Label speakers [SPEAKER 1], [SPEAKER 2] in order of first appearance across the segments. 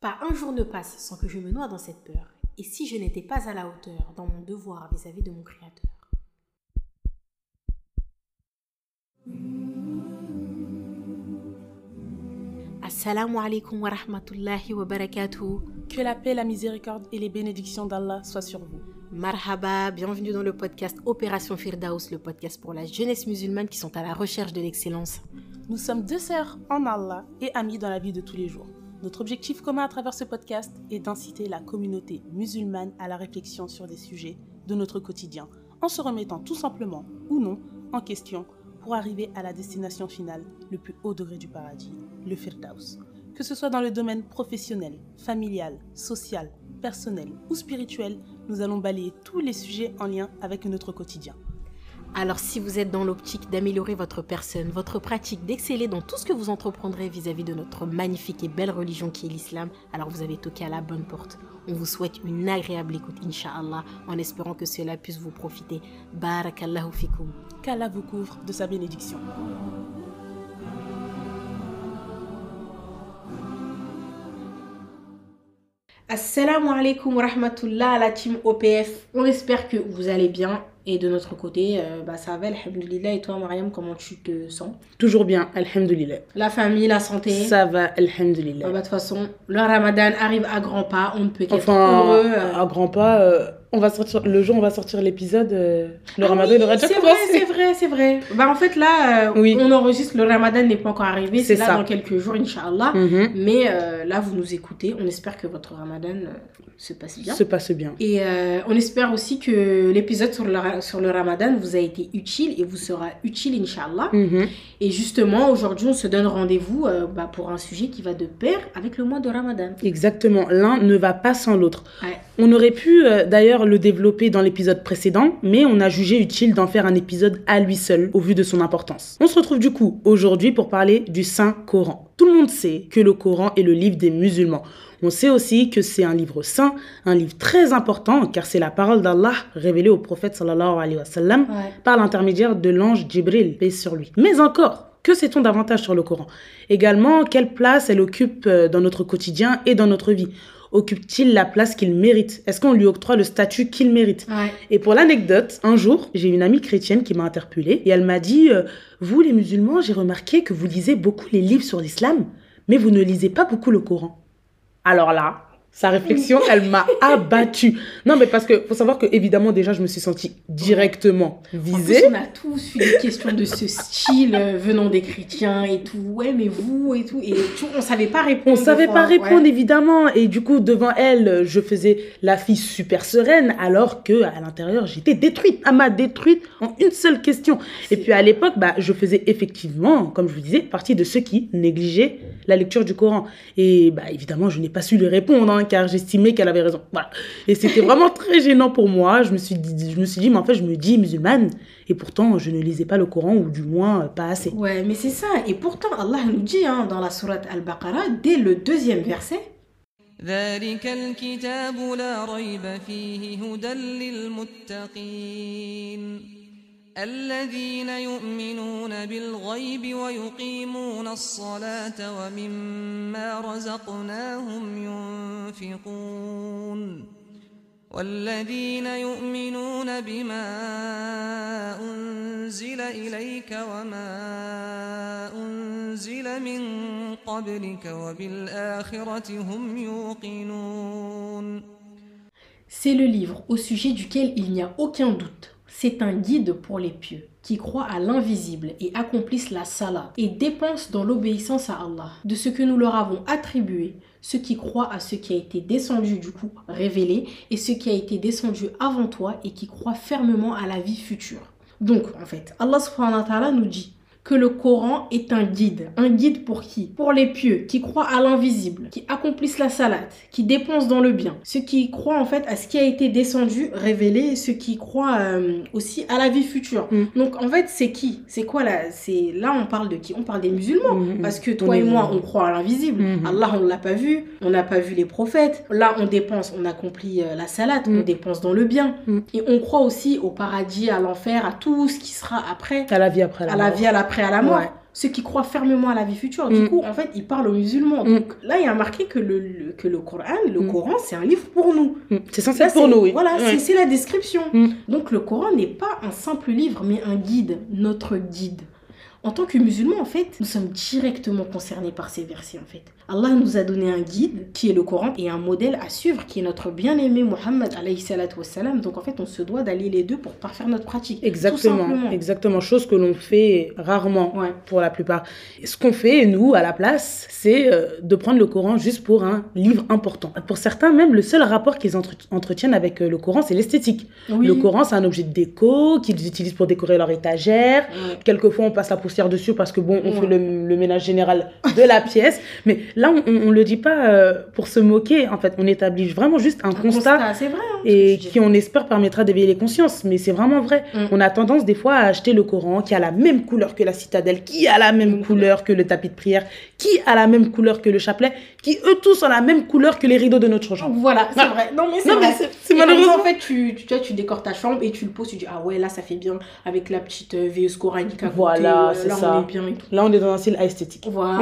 [SPEAKER 1] Pas un jour ne passe sans que je me noie dans cette peur. Et si je n'étais pas à la hauteur dans mon devoir vis-à-vis de mon Créateur? Assalamu alaikum wa rahmatullahi wa barakatuh.
[SPEAKER 2] Que la paix, la miséricorde et les bénédictions d'Allah soient sur vous.
[SPEAKER 1] Marhaba, bienvenue dans le podcast Opération Firdaus, le podcast pour la jeunesse musulmane qui sont à la recherche de l'excellence.
[SPEAKER 2] Nous sommes deux sœurs en Allah et amies dans la vie de tous les jours. Notre objectif commun à travers ce podcast est d'inciter la communauté musulmane à la réflexion sur des sujets de notre quotidien, en se remettant tout simplement ou non en question pour arriver à la destination finale, le plus haut degré du paradis, le Firdaus. Que ce soit dans le domaine professionnel, familial, social, personnel ou spirituel, nous allons balayer tous les sujets en lien avec notre quotidien.
[SPEAKER 1] Alors si vous êtes dans l'optique d'améliorer votre personne, votre pratique, d'exceller dans tout ce que vous entreprendrez vis-à-vis de notre magnifique et belle religion qui est l'islam, alors vous avez toqué à la bonne porte. On vous souhaite une agréable écoute, inshallah, en espérant que cela puisse vous profiter. Barakallahu fikum.
[SPEAKER 2] Qu'Allah vous couvre de sa bénédiction.
[SPEAKER 1] Assalamu alaikum wa rahmatullah la team OPF. On espère que vous allez bien. Et de notre côté, euh, bah, ça va, alhamdoulilah. Et toi, Mariam, comment tu te sens?
[SPEAKER 3] Toujours bien, alhamdoulilah.
[SPEAKER 1] La famille, la santé?
[SPEAKER 3] Ça va, alhamdoulilah.
[SPEAKER 1] Bah, De toute façon, le ramadan arrive à grands pas. On ne peut qu'être
[SPEAKER 3] Enfin,
[SPEAKER 1] heureux. euh.
[SPEAKER 3] à grands pas, euh, on va sortir, le jour où on va sortir l'épisode, euh, le
[SPEAKER 1] Ah
[SPEAKER 3] ramadan
[SPEAKER 1] oui,
[SPEAKER 3] il aura déjà commencé.
[SPEAKER 1] c'est vrai, c'est vrai. Bah, en fait, là, euh,
[SPEAKER 3] Oui.
[SPEAKER 1] on enregistre, le ramadan n'est pas encore arrivé. C'est là
[SPEAKER 3] ça.
[SPEAKER 1] dans quelques jours, Inch'Allah.
[SPEAKER 3] Mhm.
[SPEAKER 1] Mais euh, là, vous nous écoutez. On espère que votre ramadan se passe bien.
[SPEAKER 3] Se passe bien.
[SPEAKER 1] Et on espère aussi que l'épisode sur le, sur le ramadan vous a été utile et vous sera utile, Inch'Allah.
[SPEAKER 3] Mhm.
[SPEAKER 1] Et justement, aujourd'hui, on se donne rendez-vous bah, pour un sujet qui va de pair avec le mois de ramadan.
[SPEAKER 3] Exactement, l'un ne va pas sans l'autre.
[SPEAKER 1] Ouais.
[SPEAKER 3] On aurait pu euh, d'ailleurs le développer dans l'épisode précédent, mais on a jugé utile d'en faire un épisode à lui seul au vu de son importance. On se retrouve du coup aujourd'hui pour parler du Saint Coran. Tout le monde sait que le Coran est le livre des musulmans. On sait aussi que c'est un livre saint, un livre très important car c'est la parole d'Allah révélée au prophète sallallahu alayhi wa sallam
[SPEAKER 1] Ouais.
[SPEAKER 3] par l'intermédiaire de l'ange Jibril, paix sur lui. Mais encore, que sait-on davantage sur le Coran? Également, quelle place elle occupe euh, dans notre quotidien et dans notre vie? Occupe-t-il la place qu'il mérite? Est-ce qu'on lui octroie le statut qu'il mérite?
[SPEAKER 1] Ouais.
[SPEAKER 3] Et pour l'anecdote, un jour, j'ai une amie chrétienne qui m'a interpellée et elle m'a dit euh, Vous, les musulmans, j'ai remarqué que vous lisez beaucoup les livres sur l'islam, mais vous ne lisez pas beaucoup le Coran. Alors là, sa réflexion, elle m'a abattue. Non, mais parce que faut savoir que évidemment déjà, je me suis sentie directement
[SPEAKER 1] En plus,
[SPEAKER 3] visée.
[SPEAKER 1] on a tous eu des questions de ce style euh, venant des chrétiens et tout. Ouais, mais vous et tout. Et tu- on savait pas répondre.
[SPEAKER 3] On savait
[SPEAKER 1] fois.
[SPEAKER 3] pas répondre
[SPEAKER 1] Ouais.
[SPEAKER 3] évidemment et du coup devant elle je faisais la fille super sereine alors que à l'intérieur j'étais détruite, à m'a détruite en une seule question. Et puis à l'époque bah je faisais effectivement comme je vous disais partie de ceux qui négligeaient la lecture du Coran et bah évidemment je n'ai pas su lui répondre hein, car j'estimais qu'elle avait raison. Voilà. Et c'était vraiment très gênant pour moi. Je me suis dit je me suis dit mais en fait je me dis musulmane et pourtant je ne lisais pas le Coran ou du moins euh, pas assez.
[SPEAKER 1] Ouais, mais c'est ça. Et pourtant, Allah nous dit hein, dans la sourate Al-Baqarah, dès le deuxième verset,
[SPEAKER 4] الذين يؤمنون بالغيب ويقيمون الصلاة ومما رزقناهم ينفقون والذين يؤمنون بما أنزل إليك وما أنزل من قبلك وبالآخرة هم يوقنون
[SPEAKER 1] c'est le livre au sujet duquel il n'y a aucun doute. C'est un guide pour les pieux qui croient à l'invisible et accomplissent la salat et dépensent dans l'obéissance à Allah de ce que nous leur avons attribué, ceux qui croient à ce qui a été descendu du coup révélé et ce qui a été descendu avant toi et qui croient fermement à la vie future. Donc en fait, Allah subhanahu nous dit que le Coran est un guide. Un guide pour qui? Pour les pieux, qui croient à l'invisible, qui accomplissent la salade, qui dépensent dans le bien. Ceux qui croient en fait à ce qui a été descendu, révélé, ceux qui croient euh, aussi à la vie future.
[SPEAKER 3] Mm.
[SPEAKER 1] Donc en fait, c'est qui? C'est quoi là C'est Là, on parle de qui? On parle des musulmans.
[SPEAKER 3] Mhm.
[SPEAKER 1] Parce que toi et moi, on croit à l'invisible.
[SPEAKER 3] Mhm.
[SPEAKER 1] Allah, on ne l'a pas vu. On n'a pas vu les prophètes. Là, on dépense, on accomplit euh, la salade,
[SPEAKER 3] Mm.
[SPEAKER 1] on dépense dans le bien.
[SPEAKER 3] Mm.
[SPEAKER 1] Et on croit aussi au paradis, à l'enfer, à tout ce qui sera après
[SPEAKER 3] À la vie après la
[SPEAKER 1] à la vie, à l'après, à la mort.
[SPEAKER 3] Ouais.
[SPEAKER 1] ceux qui croient fermement à la vie future. Du
[SPEAKER 3] Mm.
[SPEAKER 1] coup, en fait, il parle aux musulmans.
[SPEAKER 3] Mm.
[SPEAKER 1] Donc là, il y a marqué que le, le- que le Coran, le
[SPEAKER 3] Mm.
[SPEAKER 1] Coran, c'est un livre pour nous.
[SPEAKER 3] Mm. C'est censé être pour nous, oui.
[SPEAKER 1] Voilà,
[SPEAKER 3] Ouais.
[SPEAKER 1] c'est- la description.
[SPEAKER 3] Mm.
[SPEAKER 1] Donc le Coran n'est pas un simple livre, mais un guide, notre guide. En tant que musulmans, en fait, nous sommes directement concernés par ces versets, en fait. Allah nous a donné un guide, qui est le Coran, et un modèle à suivre, qui est notre bien-aimé wassalam. Donc, en fait, on se doit d'allier les deux pour parfaire notre pratique.
[SPEAKER 3] Exactement, exactement. Chose que l'on fait rarement
[SPEAKER 1] Ouais.
[SPEAKER 3] pour la plupart. Ce qu'on fait, nous, à la place, c'est euh, de prendre le Coran juste pour un livre important. Pour certains, même, le seul rapport qu'ils entre- entretiennent avec euh, le Coran, c'est l'esthétique.
[SPEAKER 1] Oui.
[SPEAKER 3] Le Coran, c'est un objet de déco qu'ils utilisent pour décorer leur étagère.
[SPEAKER 1] Ouais.
[SPEAKER 3] Quelquefois, on passe la poussière dessus parce que, bon, on
[SPEAKER 1] Ouais.
[SPEAKER 3] fait le, le ménage général de la pièce. Mais là, on ne le dit pas euh, pour se moquer. En fait, on établit vraiment juste un,
[SPEAKER 1] Un
[SPEAKER 3] constat
[SPEAKER 1] vrai. hein,
[SPEAKER 3] et qui, on espère, permettra d'éveiller les consciences. Mais c'est vraiment vrai.
[SPEAKER 1] Mm.
[SPEAKER 3] On a tendance, des fois, à acheter le Coran qui a la même couleur que la citadelle, qui a la même
[SPEAKER 1] Mm.
[SPEAKER 3] couleur que le tapis de prière, qui a la même couleur que le chapelet, qui, eux tous, ont la même couleur que les rideaux de notre chambre.
[SPEAKER 1] Voilà, c'est
[SPEAKER 3] Ah.
[SPEAKER 1] vrai. Non, mais c'est
[SPEAKER 3] malheureusement.
[SPEAKER 1] en fait, tu, tu, tu, décores ta chambre et tu le poses, tu dis, ah ouais, là, ça fait bien avec la petite veilleuse coranique à côté.
[SPEAKER 3] Voilà,
[SPEAKER 1] là,
[SPEAKER 3] ça.
[SPEAKER 1] on est bien et tout.
[SPEAKER 3] Là, on est dans un style esthétique.
[SPEAKER 1] Voilà.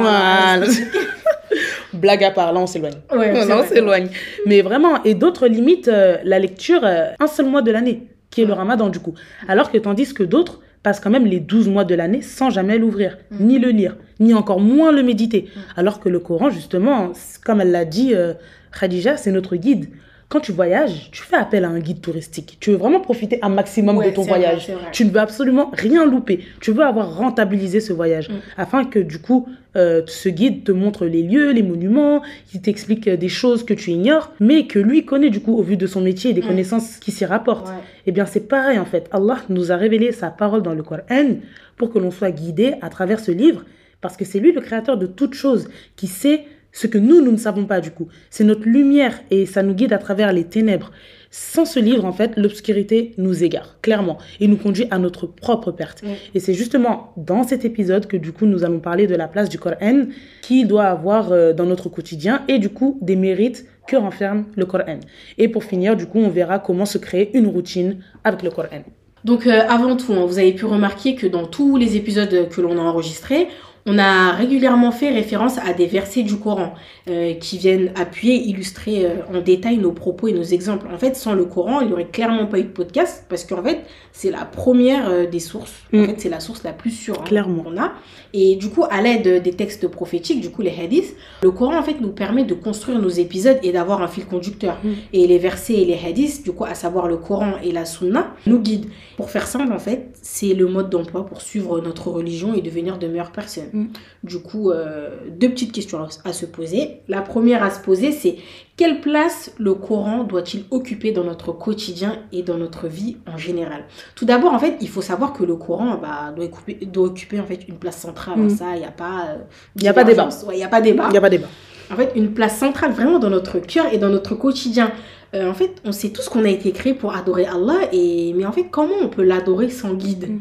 [SPEAKER 3] Voilà. Blague à part, là, on s'éloigne.
[SPEAKER 1] Ouais,
[SPEAKER 3] on s'éloigne. Mais vraiment, et d'autres limitent euh, la lecture euh, un seul mois de l'année, qui est le ramadan du coup. Alors que tandis que d'autres passent quand même les 12 mois de l'année sans jamais l'ouvrir,
[SPEAKER 1] Mm.
[SPEAKER 3] ni le lire, ni encore moins le méditer.
[SPEAKER 1] Mm.
[SPEAKER 3] Alors que le Coran, justement, comme elle l'a dit, euh, Khadija, c'est notre guide. Quand tu voyages, tu fais appel à un guide touristique. Tu veux vraiment profiter un maximum
[SPEAKER 1] Ouais,
[SPEAKER 3] de ton voyage.
[SPEAKER 1] vrai.
[SPEAKER 3] Tu ne veux absolument rien louper. Tu veux avoir rentabilisé ce voyage.
[SPEAKER 1] Mm.
[SPEAKER 3] Afin que du coup, euh, ce guide te montre les lieux, les monuments, il t'explique euh, des choses que tu ignores, mais que lui connaît du coup au vu de son métier et des
[SPEAKER 1] Mm.
[SPEAKER 3] connaissances qui s'y rapportent.
[SPEAKER 1] Ouais.
[SPEAKER 3] Eh bien, c'est pareil en fait. Allah nous a révélé sa parole dans le Coran pour que l'on soit guidé à travers ce livre, parce que c'est lui le créateur de toutes choses, qui sait ce que nous, nous ne savons pas du coup. C'est notre lumière et ça nous guide à travers les ténèbres. Sans ce livre, en fait, l'obscurité nous égare, clairement, et nous conduit à notre propre perte. Et c'est justement dans cet épisode que du coup, nous allons parler de la place du Coran qui doit avoir euh, dans notre quotidien et du coup des mérites que renferme le Coran. Et pour finir, du coup, on verra comment se créer une routine avec le Coran.
[SPEAKER 1] Donc euh, avant tout, hein, vous avez pu remarquer que dans tous les épisodes que l'on a enregistrés, on a régulièrement fait référence à des versets du Coran euh, qui viennent appuyer, illustrer euh, en détail nos propos et nos exemples. En fait, sans le Coran, il n'y aurait clairement pas eu de podcast parce qu'en fait, c'est la première euh, des sources. En
[SPEAKER 3] Mm.
[SPEAKER 1] fait, c'est la source la plus sûre hein,
[SPEAKER 3] Clairement.
[SPEAKER 1] qu'on a. Et du coup, à l'aide des textes prophétiques, du coup les hadiths, le Coran en fait nous permet de construire nos épisodes et d'avoir un fil conducteur.
[SPEAKER 3] Mm.
[SPEAKER 1] Et les versets et les hadiths, du coup, à savoir le Coran et la Sunna, nous guident. Pour faire simple, en fait, c'est le mode d'emploi pour suivre notre religion et devenir de meilleures personnes.
[SPEAKER 3] Mm.
[SPEAKER 1] Du coup, euh, deux petites questions à se poser. La première à se poser, c'est quelle place le Coran doit-il occuper dans notre quotidien et dans notre vie en général? Tout d'abord, en fait, il faut savoir que le Coran bah, doit, occuper, doit occuper en fait une place centrale.
[SPEAKER 3] Mm.
[SPEAKER 1] Ça, il n'y a pas. euh,
[SPEAKER 3] Il y a pas débat.
[SPEAKER 1] divergence. Ouais, Il n'y a pas débat
[SPEAKER 3] Il n'y a pas débat.
[SPEAKER 1] en fait une place centrale vraiment dans notre cœur et dans notre quotidien. Euh, en fait, on sait tous qu'on a été créé pour adorer Allah, et mais en fait, comment on peut l'adorer sans guide?
[SPEAKER 3] Mm.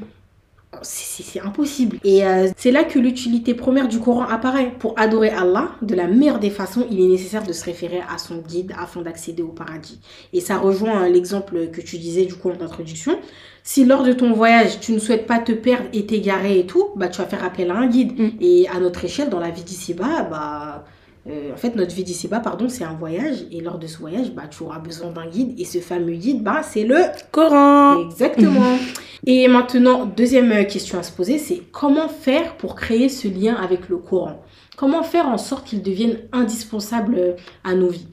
[SPEAKER 1] C'est c'est impossible. Et euh, c'est là que l'utilité première du Coran apparaît. Pour adorer Allah, de la meilleure des façons, il est nécessaire de se référer à son guide afin d'accéder au paradis. Et ça rejoint euh, l'exemple que tu disais du coup en introduction. Si lors de ton voyage, tu ne souhaites pas te perdre et t'égarer et tout, bah tu vas faire appel à un guide.
[SPEAKER 3] Mm.
[SPEAKER 1] Et à notre échelle, dans la vie d'ici-bas, bah euh, en fait, notre vie d'ici-bas, pardon, c'est un voyage. Et lors de ce voyage, bah, tu auras besoin d'un guide. Et ce fameux guide, bah, c'est le...
[SPEAKER 3] Coran
[SPEAKER 1] Exactement. et maintenant, deuxième euh, question à se poser, c'est comment faire pour créer ce lien avec le Coran? Comment faire en sorte qu'il devienne indispensable euh, à nos vies?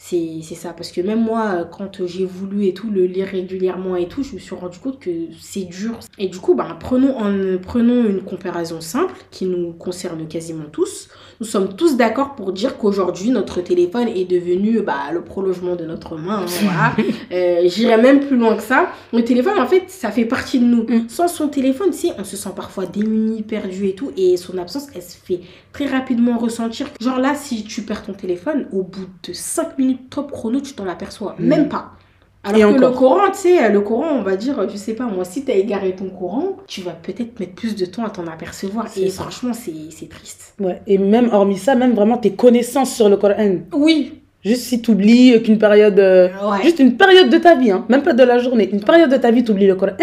[SPEAKER 1] C'est ça, parce que même moi, quand j'ai voulu et tout, le lire régulièrement et tout, je me suis rendu compte que c'est dur. Et du coup, bah, prenons, en, prenons une comparaison simple qui nous concerne quasiment tous. Nous sommes tous d'accord pour dire qu'aujourd'hui, notre téléphone est devenu bah, le prolongement de notre main. hein, voilà. Euh, J'irais même plus loin que ça. Le téléphone, en fait, ça fait partie de nous.
[SPEAKER 3] Mm.
[SPEAKER 1] Sans son téléphone, sais, on se sent parfois démuni, perdu et tout. Et son absence, elle se fait très rapidement ressentir. Genre là, si tu perds ton téléphone, au bout de 5 minutes top chrono, tu t'en aperçois.
[SPEAKER 3] Mm.
[SPEAKER 1] Même pas. Alors
[SPEAKER 3] Et
[SPEAKER 1] que
[SPEAKER 3] encore.
[SPEAKER 1] le Coran, tu sais, le Coran, on va dire, je sais pas, moi, si t'as égaré ton Coran, tu vas peut-être mettre plus de temps à t'en apercevoir. Et
[SPEAKER 3] ça.
[SPEAKER 1] franchement, c'est c'est triste.
[SPEAKER 3] Ouais, et même hormis ça, même vraiment tes connaissances sur le Coran.
[SPEAKER 1] Oui.
[SPEAKER 3] Juste si tu oublies qu'une période. euh,
[SPEAKER 1] Ouais.
[SPEAKER 3] Juste une période de ta vie, hein, même pas de la journée, une période de ta vie, tu oublies le Coran.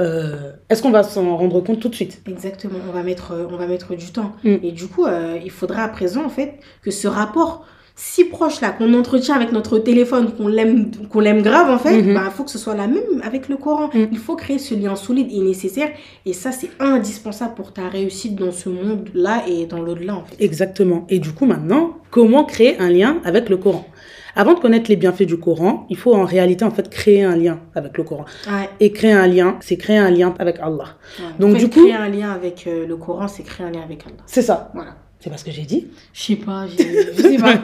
[SPEAKER 3] euh, est-ce qu'on va s'en rendre compte tout de suite?
[SPEAKER 1] Exactement, on va mettre, euh, on va mettre du temps.
[SPEAKER 3] Mm.
[SPEAKER 1] Et du coup, euh, il faudra à présent, en fait, que ce rapport si proche là, qu'on entretient avec notre téléphone, qu'on l'aime, qu'on l'aime grave, en fait, il
[SPEAKER 3] Mhm.
[SPEAKER 1] faut que ce soit la même avec le Coran.
[SPEAKER 3] Mm.
[SPEAKER 1] Il faut créer ce lien solide et nécessaire. Et ça, c'est indispensable pour ta réussite dans ce monde-là et dans l'au-delà, en fait.
[SPEAKER 3] Exactement. Et du coup, maintenant, comment créer un lien avec le Coran? Avant de connaître les bienfaits du Coran, il faut en réalité en fait créer un lien avec le Coran.
[SPEAKER 1] Ouais,
[SPEAKER 3] Et créer un lien, c'est créer un lien avec Allah.
[SPEAKER 1] ouais.
[SPEAKER 3] Donc,
[SPEAKER 1] En fait,
[SPEAKER 3] du coup-
[SPEAKER 1] créer un lien avec euh, le Coran, c'est créer un lien avec Allah.
[SPEAKER 3] C'est ça.
[SPEAKER 1] Voilà.
[SPEAKER 3] C'est pas ce que j'ai dit.
[SPEAKER 1] Je sais pas, je sais pas.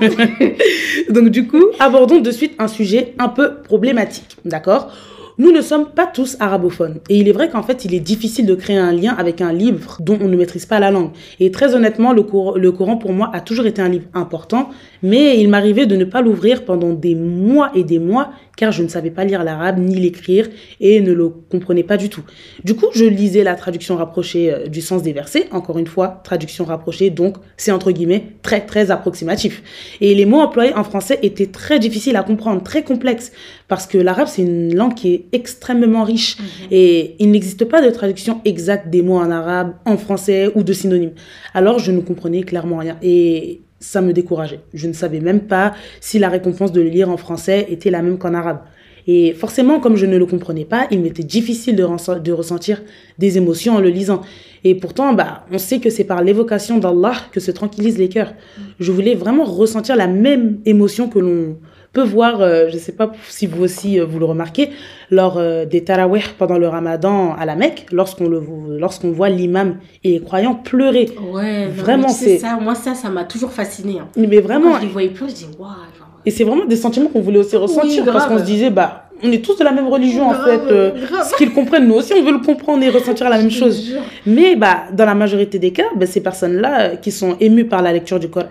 [SPEAKER 3] Donc du coup, abordons de suite un sujet un peu problématique, d'accord? Nous ne sommes pas tous arabophones. Et il est vrai qu'en fait, il est difficile de créer un lien avec un livre dont on ne maîtrise pas la langue. Et très honnêtement, le, Cour- le Coran, pour moi, a toujours été un livre important, mais il m'arrivait de ne pas l'ouvrir pendant des mois et des mois, car je ne savais pas lire l'arabe ni l'écrire et ne le comprenais pas du tout. Du coup, je lisais la traduction rapprochée euh, du sens des versets. Encore une fois, traduction rapprochée, donc c'est entre guillemets très très approximatif. Et les mots employés en français étaient très difficiles à comprendre, très complexes, parce que l'arabe c'est une langue qui est extrêmement riche et il n'existe pas de traduction exacte des mots en arabe, en français ou de synonymes. Alors je ne comprenais clairement rien et ça me décourageait. Je ne savais même pas si la récompense de le lire en français était la même qu'en arabe. Et forcément, comme je ne le comprenais pas, il m'était difficile de, ressent- de ressentir des émotions en le lisant. Et pourtant, bah, on sait que c'est par l'évocation d'Allah que se tranquillisent les cœurs. Je voulais vraiment ressentir la même émotion que l'on peut voir, euh, je ne sais pas si vous aussi euh, vous le remarquez, lors euh, des tarawih pendant le ramadan à la Mecque, lorsqu'on voit l'imam et les croyants pleurer.
[SPEAKER 1] Ouais,
[SPEAKER 3] Vraiment, c'est-
[SPEAKER 1] ça. Moi, ça, ça m'a toujours fasciné. Hein.
[SPEAKER 3] Mais vraiment,
[SPEAKER 1] Quand je les voyais plus, je dis, waouh, genre.
[SPEAKER 3] et c'est vraiment des sentiments qu'on voulait aussi ressentir
[SPEAKER 1] grave.
[SPEAKER 3] parce qu'on se disait, bah, on est tous de la même religion en
[SPEAKER 1] Grave,
[SPEAKER 3] fait. euh, ce qu'ils comprennent, nous aussi on veut le comprendre et ressentir la même chose. Mais bah, dans la majorité des cas, bah, ces personnes-là euh, qui sont émues par la lecture du Coran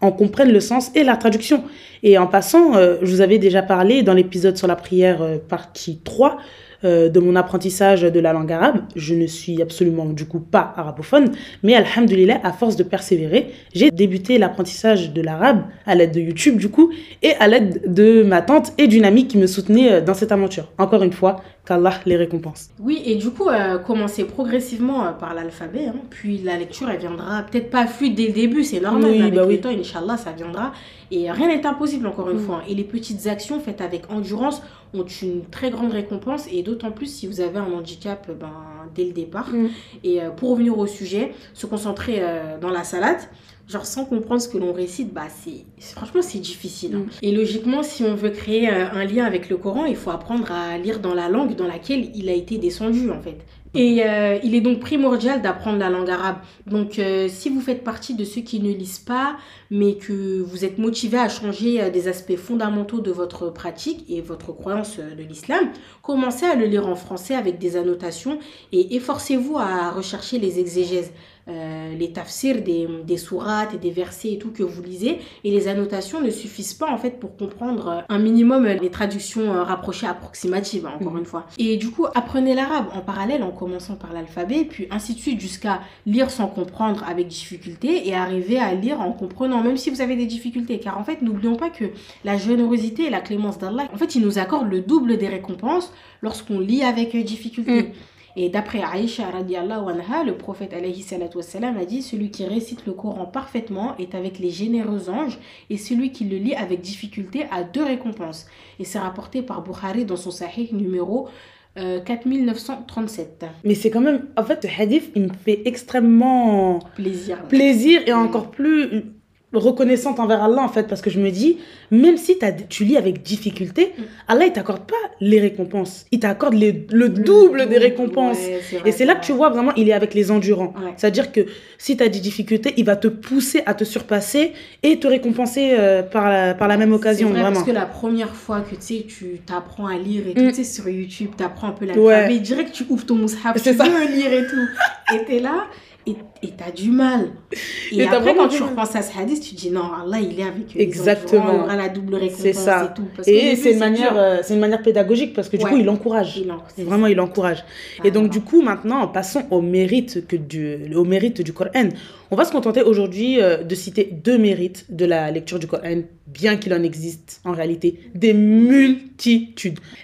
[SPEAKER 3] en comprennent le sens et la traduction. Et en passant, euh, je vous avais déjà parlé dans l'épisode sur la prière euh, partie 3 euh, de mon apprentissage de la langue arabe. Je ne suis absolument du coup pas arabophone, mais alhamdulillah, à force de persévérer, j'ai débuté l'apprentissage de l'arabe à l'aide de YouTube du coup et à l'aide de ma tante et d'une amie qui me soutenait euh, dans cette aventure. Encore une fois, qu'Allah les récompense.
[SPEAKER 1] Oui, et du coup, euh, commencer progressivement par l'alphabet, hein, puis la lecture, elle viendra peut-être pas fluide dès le début, c'est normal,
[SPEAKER 3] Oui,
[SPEAKER 1] mais avec
[SPEAKER 3] bah
[SPEAKER 1] le
[SPEAKER 3] oui.
[SPEAKER 1] temps, Inch'Allah, ça viendra. Et rien n'est impossible, encore une
[SPEAKER 3] Mm.
[SPEAKER 1] fois. Et les petites actions faites avec endurance ont une très grande récompense, et d'autant plus si vous avez un handicap euh, ben, dès le départ.
[SPEAKER 3] Mm.
[SPEAKER 1] Et euh, pour revenir au sujet, se concentrer euh, dans la salade, genre sans comprendre ce que l'on récite, bah c'est franchement c'est difficile. hein.
[SPEAKER 3] Mm.
[SPEAKER 1] Et logiquement, si on veut créer un lien avec le Coran, il faut apprendre à lire dans la langue dans laquelle il a été descendu en fait. Et euh, il est donc primordial d'apprendre la langue arabe. Donc euh, si vous faites partie de ceux qui ne lisent pas, mais que vous êtes motivé à changer euh, des aspects fondamentaux de votre pratique et votre croyance de l'islam, commencez à le lire en français avec des annotations et efforcez-vous à rechercher les exégèses, euh, les tafsirs des, des sourates et des versets et tout que vous lisez. Et les annotations ne suffisent pas en fait pour comprendre euh, un minimum euh, les traductions rapprochées approximatives, hein, encore
[SPEAKER 3] Mhm.
[SPEAKER 1] une fois. Et du coup, apprenez l'arabe en parallèle en commençant par l'alphabet, puis ainsi de suite jusqu'à lire sans comprendre avec difficulté et arriver à lire en comprenant, même si vous avez des difficultés. Car en fait, n'oublions pas que la générosité et la clémence d'Allah, en fait, il nous accorde le double des récompenses lorsqu'on lit avec difficulté.
[SPEAKER 3] Mm.
[SPEAKER 1] Et d'après Aïcha radiallahu anha, le prophète alayhi a dit Celui qui récite le Coran parfaitement est avec les généreux anges, et celui qui le lit avec difficulté a deux récompenses. Et c'est rapporté par Bukhari dans son sahih numéro euh, 4937.
[SPEAKER 3] Mais c'est quand même, en fait, ce hadith, il me fait extrêmement
[SPEAKER 1] Plaisir.
[SPEAKER 3] plaisir et encore plus reconnaissante envers Allah, en fait, parce que je me dis, même si tu lis avec difficulté,
[SPEAKER 1] Mm.
[SPEAKER 3] Allah, il t'accorde pas les récompenses. Il t'accorde le double des récompenses.
[SPEAKER 1] Ouais, c'est vrai,
[SPEAKER 3] Et c'est là que tu vois vraiment, il est avec les endurants.
[SPEAKER 1] Ouais.
[SPEAKER 3] C'est-à-dire que si tu as des difficultés, il va te pousser à te surpasser et te récompenser euh, par, la, par la même occasion,
[SPEAKER 1] C'est vrai,
[SPEAKER 3] vraiment.
[SPEAKER 1] Parce que la première fois que tu sais, tu t'apprends à lire et tout,
[SPEAKER 3] Mm.
[SPEAKER 1] tu sais, sur YouTube, tu apprends un peu
[SPEAKER 3] Ouais.
[SPEAKER 1] l'alphabet, direct tu ouvres ton mushaf, tu
[SPEAKER 3] C'est ça.
[SPEAKER 1] veux lire et tout. Et t'es là, et t'as du mal. Et, après, quand tu repenses à ce hadith, tu dis non, Allah, il est avec eux.
[SPEAKER 3] Exactement.
[SPEAKER 1] La double récompense
[SPEAKER 3] C'est ça.
[SPEAKER 1] et tout. Parce qu'au
[SPEAKER 3] Et
[SPEAKER 1] début,
[SPEAKER 3] c'est une, manière, euh, c'est une manière pédagogique parce que du
[SPEAKER 1] Ouais.
[SPEAKER 3] coup, il encourage.
[SPEAKER 1] Il en- c'est
[SPEAKER 3] Vraiment, il encourage. Et donc, du coup, maintenant, passons au mérite, que du, au mérite du Coran. On va se contenter aujourd'hui euh, de citer deux mérites de la lecture du Coran bien qu'il en existe en réalité des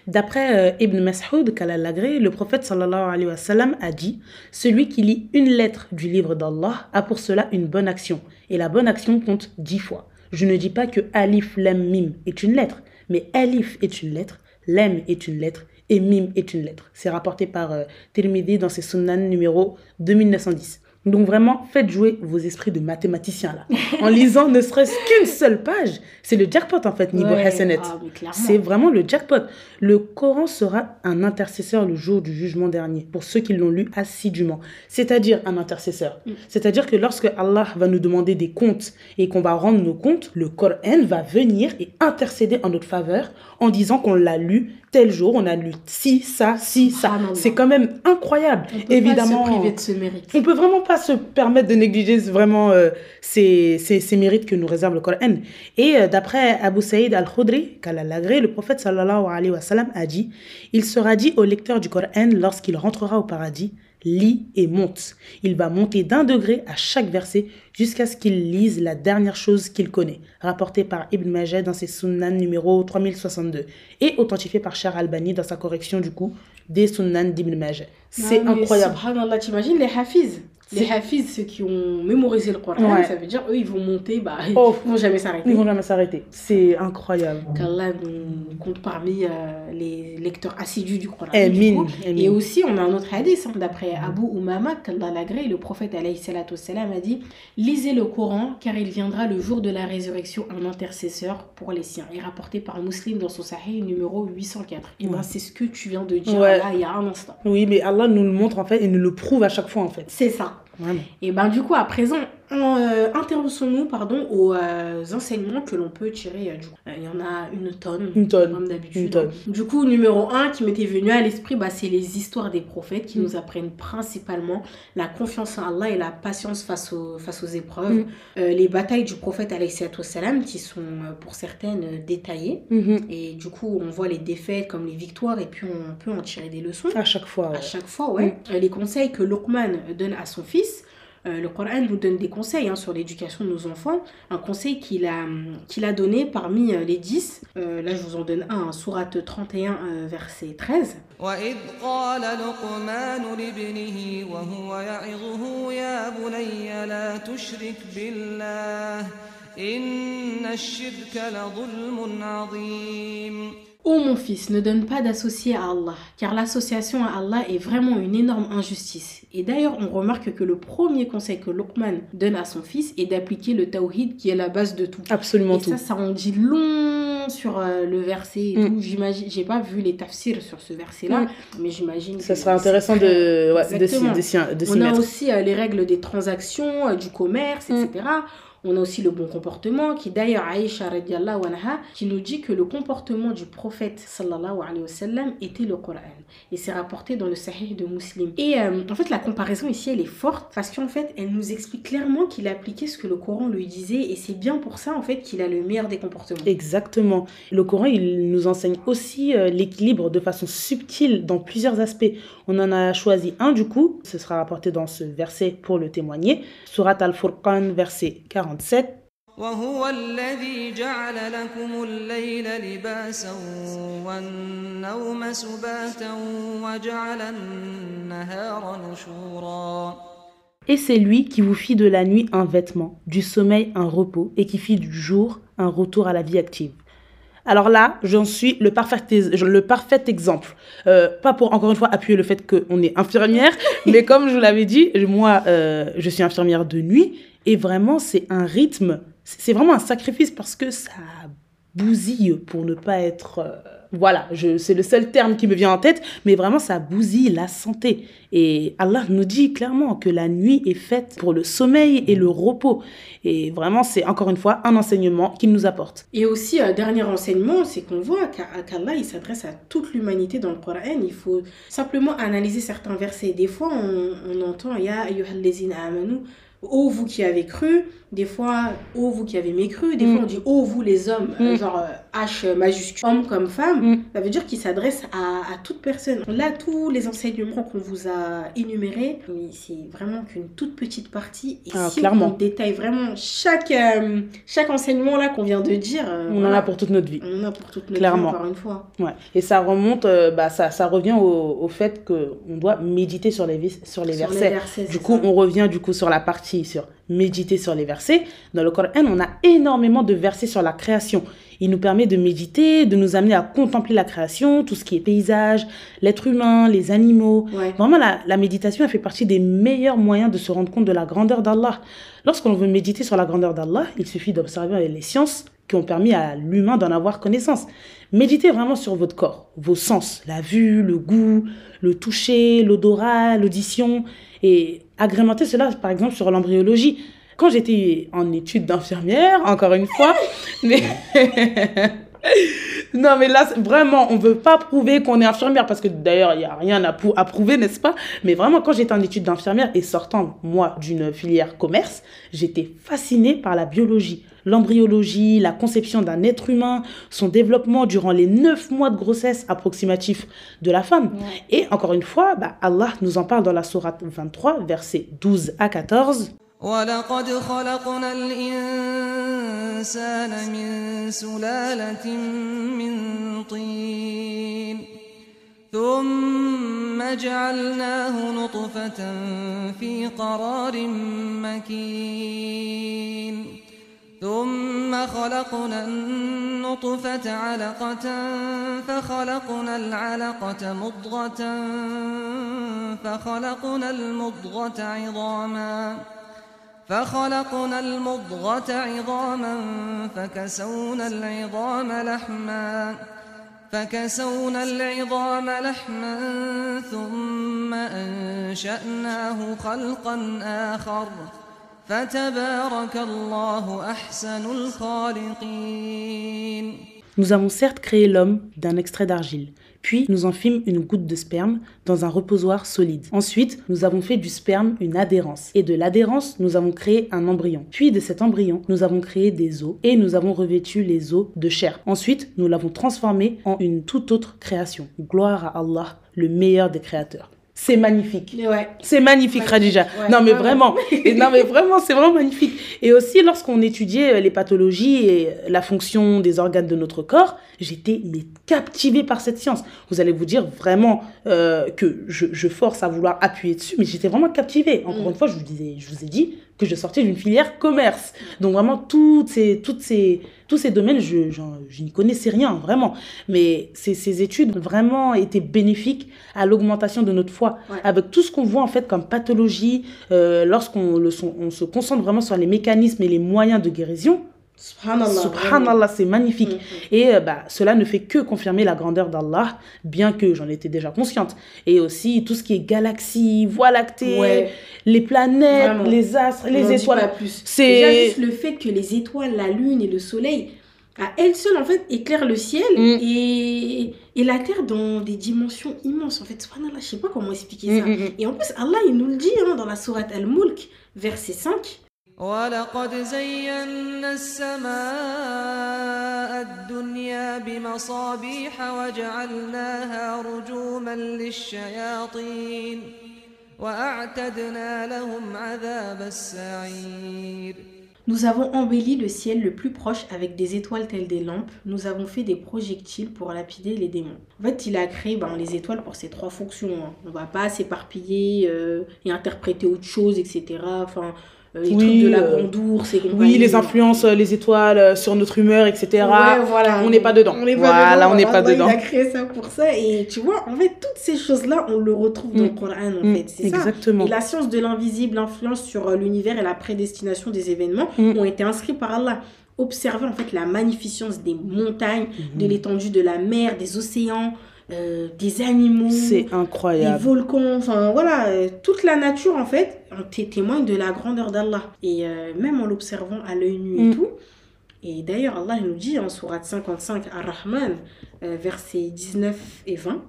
[SPEAKER 3] D'après euh, Ibn Mas'ud le prophète sallallahu alayhi wa sallam a dit Celui qui lit une lettre du livre d'Allah a pour cela une bonne action, et la bonne action compte dix fois. Je ne dis pas que Alif Lam Mim est une lettre, mais Alif est une lettre, Lam est une lettre, et Mim est une lettre. C'est rapporté par euh, Tirmidhi dans ses Sunan numéro 2910. Donc vraiment, faites jouer vos esprits de mathématiciens là. En lisant ne serait-ce qu'une seule page, c'est le jackpot en fait niveau
[SPEAKER 1] Ouais,
[SPEAKER 3] Hassanet.
[SPEAKER 1] ah.
[SPEAKER 3] C'est vraiment le jackpot. Le Coran sera un intercesseur le jour du jugement dernier, pour ceux qui l'ont lu assidûment. C'est-à-dire un intercesseur.
[SPEAKER 1] Mm.
[SPEAKER 3] C'est-à-dire que lorsque Allah va nous demander des comptes et qu'on va rendre nos comptes, le Coran va venir et intercéder en notre faveur en disant qu'on l'a lu tel jour, on a lu ci, ça, ci, ça. C'est quand même incroyable.
[SPEAKER 1] On peut
[SPEAKER 3] Évidemment.
[SPEAKER 1] pas se priver de ce mérite.
[SPEAKER 3] On peut vraiment pas se permettre de négliger vraiment euh, ces, ces, ces mérites que nous réserve le Coran. Et euh, d'après Abu Saïd al-Khudri, le prophète sallallahu alayhi wa sallam a dit Il sera dit au lecteur du Coran lorsqu'il rentrera au paradis lis et monte. Il va monter d'un degré à chaque verset jusqu'à ce qu'il lise la dernière chose qu'il connaît, rapporté par Ibn Majah dans ses Sunan numéro 3062 et authentifié par Cher Albani dans sa correction du coup des Sunan d'Ibn Majah. C'est incroyable.
[SPEAKER 1] Subhanallah, t'imagines les hafiz? Les hafiz, ceux qui ont mémorisé le Coran,
[SPEAKER 3] Ouais.
[SPEAKER 1] ça veut dire eux, ils vont monter, bah, ils
[SPEAKER 3] Oh.
[SPEAKER 1] vont jamais s'arrêter.
[SPEAKER 3] Ils vont jamais s'arrêter. C'est incroyable.
[SPEAKER 1] Qu'Allah nous compte parmi euh, les lecteurs assidus du Coran.
[SPEAKER 3] Amin,
[SPEAKER 1] du coup. Et aussi, on a un autre hadith, hein, d'après Abu Umama, qu'Allah l'agrée, le prophète alayhi salatu a dit Lisez le Coran, car il viendra le jour de la résurrection un intercesseur pour les siens. Et rapporté par Muslim dans son Sahih numéro 804. Et ben,
[SPEAKER 3] Ouais.
[SPEAKER 1] c'est ce que tu viens de dire
[SPEAKER 3] Ouais.
[SPEAKER 1] là, il y a un instant.
[SPEAKER 3] Oui, mais Allah nous le montre en fait et nous le prouve à chaque fois en fait.
[SPEAKER 1] C'est ça. Et ben du coup, à présent, en, euh, intéressons-nous pardon, aux euh, enseignements que l'on peut tirer euh, du coup. Euh, Il y en a une tonne.
[SPEAKER 3] Une tonne.
[SPEAKER 1] Comme d'habitude.
[SPEAKER 3] tonne.
[SPEAKER 1] Du coup, numéro un qui m'était venu à l'esprit, bah, c'est les histoires des prophètes qui
[SPEAKER 3] Mm.
[SPEAKER 1] nous apprennent principalement la confiance en Allah et la patience face aux, face aux épreuves.
[SPEAKER 3] Mm.
[SPEAKER 1] Les batailles du prophète wassalam, qui sont pour certaines détaillées.
[SPEAKER 3] Mhm.
[SPEAKER 1] Et du coup, on voit les défaites comme les victoires et puis on peut en tirer des leçons.
[SPEAKER 3] À chaque fois. ouais.
[SPEAKER 1] À chaque fois, ouais. Euh, Les conseils que Luqman donne à son fils. Euh, le Coran nous donne des conseils hein, sur l'éducation de nos enfants. Un conseil qu'il a, qu'il a donné parmi euh, les 10. Euh, là, je vous en donne un, hein, sourate 31, euh, verset 13. Ô mon fils, ne donne pas d'associé à Allah, car l'association à Allah est vraiment une énorme injustice. Et d'ailleurs, on remarque que le premier conseil que Luqman donne à son fils est d'appliquer le tawhid qui est la base de tout.
[SPEAKER 3] Absolument
[SPEAKER 1] et
[SPEAKER 3] tout.
[SPEAKER 1] Ça, ça en dit long sur euh, le verset
[SPEAKER 3] mm.
[SPEAKER 1] J'imagine, j'ai pas vu les tafsirs sur ce verset-là, mm. mais j'imagine.
[SPEAKER 3] Ça
[SPEAKER 1] serait
[SPEAKER 3] intéressant de, ouais, de de,
[SPEAKER 1] On a aussi euh, les règles des transactions, euh, du commerce,
[SPEAKER 3] mm.
[SPEAKER 1] etc. On a aussi le bon comportement, qui d'ailleurs, Aïcha anha, qui nous dit que le comportement du prophète sallallahu alayhi wa sallam était le Coran. Et c'est rapporté dans le Sahih de Muslim. Et euh, en fait, la comparaison ici, elle est forte parce qu'en fait, elle nous explique clairement qu'il appliquait ce que le Coran lui disait et c'est bien pour ça, en fait, qu'il a le meilleur des comportements.
[SPEAKER 3] Exactement. Le Coran, il nous enseigne aussi euh, l'équilibre de façon subtile dans plusieurs aspects. On en a choisi un du coup, ce sera rapporté dans ce verset pour le témoigner. Surat al-Furqan, verset 47.
[SPEAKER 4] وهو الذي جعل لكم الليل لباسا والنوم سباتا وجعل النهار نشورا
[SPEAKER 3] Et c'est lui qui vous fit de la nuit un vêtement, du sommeil un repos, et qui fit du jour un retour à la vie active. Alors là, j'en suis le parfait, le parfait exemple. Euh, pas pour, encore une fois, appuyer le fait qu'on est infirmière, mais comme je vous l'avais dit, moi, euh, je suis infirmière de nuit, et vraiment, c'est un rythme, c'est vraiment un sacrifice parce que ça bousille, pour ne pas être... euh, voilà, c'est le seul terme qui me vient en tête, mais vraiment, ça bousille la santé. Et Allah nous dit clairement que la nuit est faite pour le sommeil et le repos. Et vraiment, c'est encore une fois un enseignement qu'il nous apporte.
[SPEAKER 1] Et aussi, euh, dernier renseignement, c'est qu'on voit qu'a- qu'Allah, il s'adresse à toute l'humanité dans le Coran. Il faut simplement analyser certains versets. Des fois, on, on entend « Ya ayyuhallazina amanu » ô vous qui avez cru, des fois ô vous qui avez mécru, des
[SPEAKER 3] Mm.
[SPEAKER 1] fois on dit ô vous les hommes, euh,
[SPEAKER 3] Mm.
[SPEAKER 1] genre euh, H majuscule, homme comme femme.
[SPEAKER 3] Mm.
[SPEAKER 1] Ça veut dire qu'il s'adresse à, à toute personne. Là, tous les enseignements qu'on vous a énumérés, mais c'est vraiment qu'une toute petite partie. Et
[SPEAKER 3] Ah,
[SPEAKER 1] si
[SPEAKER 3] clairement.
[SPEAKER 1] on détaille vraiment chaque, euh, chaque enseignement là qu'on vient de dire, euh,
[SPEAKER 3] On en a pour toute notre vie.
[SPEAKER 1] on en a pour toute notre
[SPEAKER 3] Clairement.
[SPEAKER 1] vie, encore une fois.
[SPEAKER 3] Ouais. Et ça remonte, euh, bah, ça, ça revient au, au fait qu'on doit méditer sur les, sur les
[SPEAKER 1] Sur
[SPEAKER 3] versets.
[SPEAKER 1] versets,
[SPEAKER 3] Du coup,
[SPEAKER 1] ça.
[SPEAKER 3] on revient du coup sur la partie sur méditer sur les versets. Dans le Coran, on a énormément de versets sur la création. Il nous permet de méditer, de nous amener à contempler la création, tout ce qui est paysage, l'être humain, les animaux.
[SPEAKER 1] Ouais.
[SPEAKER 3] Vraiment, la, la méditation, elle fait partie des meilleurs moyens de se rendre compte de la grandeur d'Allah. Lorsqu'on veut méditer sur la grandeur d'Allah, il suffit d'observer les sciences qui ont permis à l'humain d'en avoir connaissance. Méditez vraiment sur votre corps, vos sens, la vue, le goût, le toucher, l'odorat, l'audition, et agrémentez cela, par exemple, sur l'embryologie. Quand j'étais en études d'infirmière, encore une fois, mais... Non, mais là, vraiment, on veut pas prouver qu'on est infirmière parce que d'ailleurs, il n'y a rien à, à prouver, n'est-ce pas? Mais vraiment, quand j'étais en études d'infirmière et sortant, moi, d'une filière commerce, j'étais fascinée par la biologie, l'embryologie, la conception d'un être humain, son développement durant les neuf mois de grossesse approximatifs de la femme. Et encore une fois, bah, Allah nous en parle dans la sourate 23, versets 12 à 14.
[SPEAKER 4] ولقد خلقنا الإنسان من سلالة من طين ثم جعلناه نطفة في قرار مكين ثم خلقنا النطفة علقة فخلقنا العلقة مضغة فخلقنا المضغة عظاما فخلقنا المضغة عظاما فكسونا العظام لحما فكسونا العظام لحما ثم أنشأناه خلقا آخر
[SPEAKER 3] Nous avons certes créé l'homme d'un extrait d'argile, puis nous en fîmes une goutte de sperme dans un reposoir solide. Ensuite, nous avons fait du sperme une adhérence, et de l'adhérence, nous avons créé un embryon. Puis de cet embryon, nous avons créé des os, et nous avons revêtu les os de chair. Ensuite, nous l'avons transformé en une toute autre création. Gloire à Allah, le meilleur des créateurs. C'est magnifique.
[SPEAKER 1] Ouais.
[SPEAKER 3] C'est magnifique, Khadija.
[SPEAKER 1] Ouais,
[SPEAKER 3] non, mais
[SPEAKER 1] vraiment.
[SPEAKER 3] Et non, mais vraiment, c'est vraiment magnifique. Et aussi, lorsqu'on étudiait euh, les pathologies et euh, la fonction des organes de notre corps, j'étais mais captivée par cette science. Vous allez vous dire vraiment euh, que je, je force à vouloir appuyer dessus, mais j'étais vraiment captivée. Encore
[SPEAKER 1] Mm.
[SPEAKER 3] une fois, je vous, disais, je vous ai dit que je sortais d'une filière commerce. Donc vraiment, toutes ces, toutes ces, tous ces domaines, je, j'en- je n'y connaissais rien, vraiment. Mais ces, ces études ont vraiment été bénéfiques à l'augmentation de notre foi.
[SPEAKER 1] Ouais.
[SPEAKER 3] Avec tout ce qu'on voit en fait comme pathologie, euh, lorsqu'on on se concentre vraiment sur les mécanismes et les moyens de guérison,
[SPEAKER 1] Subhanallah.
[SPEAKER 3] subhanallah, c'est magnifique.
[SPEAKER 1] vraiment.
[SPEAKER 3] Et euh, bah, cela ne fait que confirmer la grandeur d'Allah, bien que j'en étais déjà consciente. Et aussi tout ce qui est galaxies, voie lactée,
[SPEAKER 1] Ouais.
[SPEAKER 3] les planètes,
[SPEAKER 1] Vraiment.
[SPEAKER 3] les astres, les
[SPEAKER 1] dit
[SPEAKER 3] étoiles. C'est-
[SPEAKER 1] juste le fait que les étoiles, la lune et le soleil, à elles seules, en fait, éclairent le ciel
[SPEAKER 3] Mm.
[SPEAKER 1] et, et la terre dans des dimensions immenses. En fait, subhanallah, je sais pas comment expliquer ça.
[SPEAKER 3] Mm, mm, mm.
[SPEAKER 1] Et en plus, Allah, il nous le dit hein, dans la sourate Al-Mulk, verset 5.
[SPEAKER 4] ولقد زينا السماء الدنيا بمصابيح وجعلناها رجوما للشياطين وأعتدنا لهم عذاب السعير
[SPEAKER 1] Nous avons embelli le ciel le plus proche avec des étoiles telles des lampes. Nous avons fait des projectiles pour lapider les démons. En fait, il a créé ben, les étoiles pour ces trois fonctions. hein. On va pas s'éparpiller euh, et interpréter autre chose, etc. Enfin, euh, les
[SPEAKER 3] Oui,
[SPEAKER 1] trucs de la
[SPEAKER 3] euh,
[SPEAKER 1] et compagnie.
[SPEAKER 3] Oui, les influences, euh, les étoiles euh, sur notre humeur, etc.
[SPEAKER 1] Ouais, voilà.
[SPEAKER 3] On n'est pas dedans.
[SPEAKER 1] On n'est pas
[SPEAKER 3] Voilà,
[SPEAKER 1] dedans.
[SPEAKER 3] on n'est pas dedans.
[SPEAKER 1] Il a créé ça pour ça. Et tu vois, en fait, toutes ces choses-là, on le retrouve dans
[SPEAKER 3] Mm.
[SPEAKER 1] le Coran, en
[SPEAKER 3] Mm,
[SPEAKER 1] fait. C'est ça. Et la science de l'invisible, l'influence sur euh, l'univers et la prédestination des événements
[SPEAKER 3] Mm.
[SPEAKER 1] ont été inscrits par Allah. Observez en fait la magnificence des montagnes, de
[SPEAKER 3] Mhm.
[SPEAKER 1] l'étendue de la mer, des océans, euh, des animaux,
[SPEAKER 3] C'est
[SPEAKER 1] des
[SPEAKER 3] incroyable.
[SPEAKER 1] volcans, enfin voilà, euh, toute la nature en fait on témoigne de la grandeur d'Allah. Et euh, même en l'observant à l'œil nu et
[SPEAKER 3] mm.
[SPEAKER 1] tout. Et d'ailleurs, Allah nous dit en Sourate 55, Ar-Rahman, euh, versets 19 et 20.